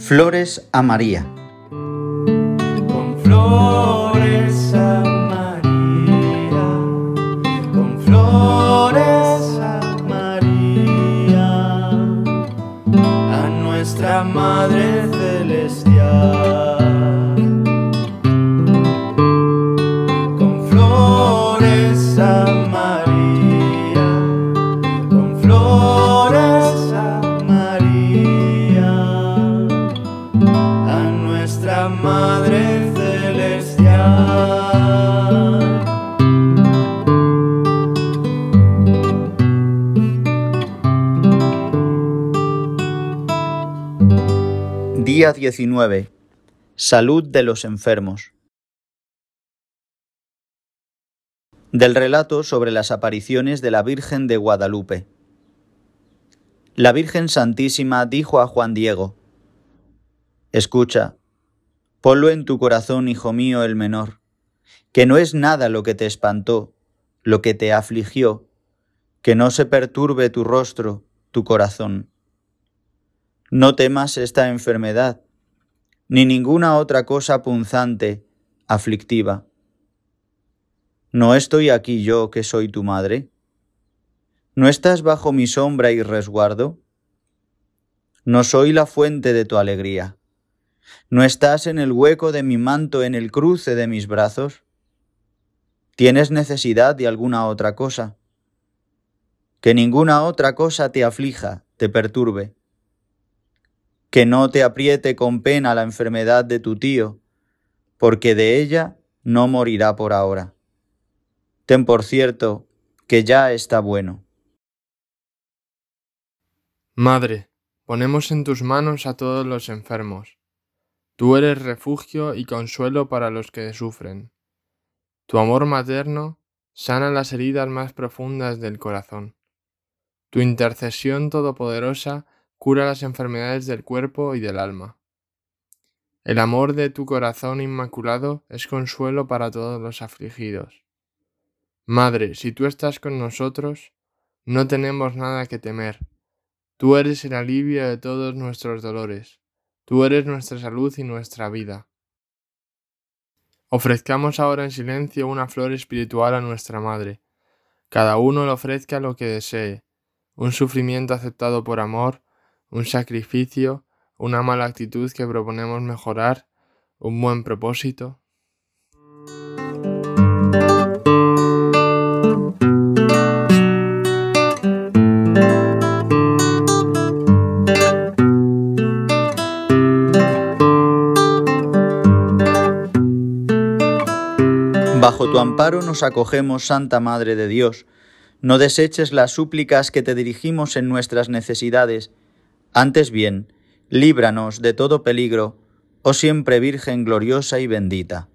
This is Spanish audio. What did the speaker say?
Flores a María. Con flores a María, con flores a María, a nuestra Madre Madre Celestial. Día 19. Salud de los enfermos. Del relato sobre las apariciones de la Virgen de Guadalupe. La Virgen Santísima dijo a Juan Diego, Escucha, ponlo en tu corazón, hijo mío el menor, que no es nada lo que te espantó, lo que te afligió, que no se perturbe tu rostro, tu corazón. No temas esta enfermedad, ni ninguna otra cosa punzante, aflictiva. ¿No estoy aquí yo que soy tu madre? ¿No estás bajo mi sombra y resguardo? ¿No soy la fuente de tu alegría? ¿No estás en el hueco de mi manto, en el cruce de mis brazos? ¿Tienes necesidad de alguna otra cosa? Que ninguna otra cosa te aflija, te perturbe que no te apriete con pena la enfermedad de tu tío, porque de ella no morirá por ahora. Ten por cierto que ya está bueno. Madre, ponemos en tus manos a todos los enfermos. Tú eres refugio y consuelo para los que sufren. Tu amor materno sana las heridas más profundas del corazón. Tu intercesión todopoderosa cura las enfermedades del cuerpo y del alma. El amor de tu corazón inmaculado es consuelo para todos los afligidos. Madre, si tú estás con nosotros, no tenemos nada que temer. Tú eres el alivio de todos nuestros dolores. Tú eres nuestra salud y nuestra vida. Ofrezcamos ahora en silencio una flor espiritual a nuestra Madre. Cada uno le ofrezca lo que desee, un sufrimiento aceptado por amor, un sacrificio, una mala actitud que proponemos mejorar, un buen propósito. Bajo tu amparo nos acogemos, Santa Madre de Dios. No deseches las súplicas que te dirigimos en nuestras necesidades. Antes bien, líbranos de todo peligro, oh siempre Virgen gloriosa y bendita.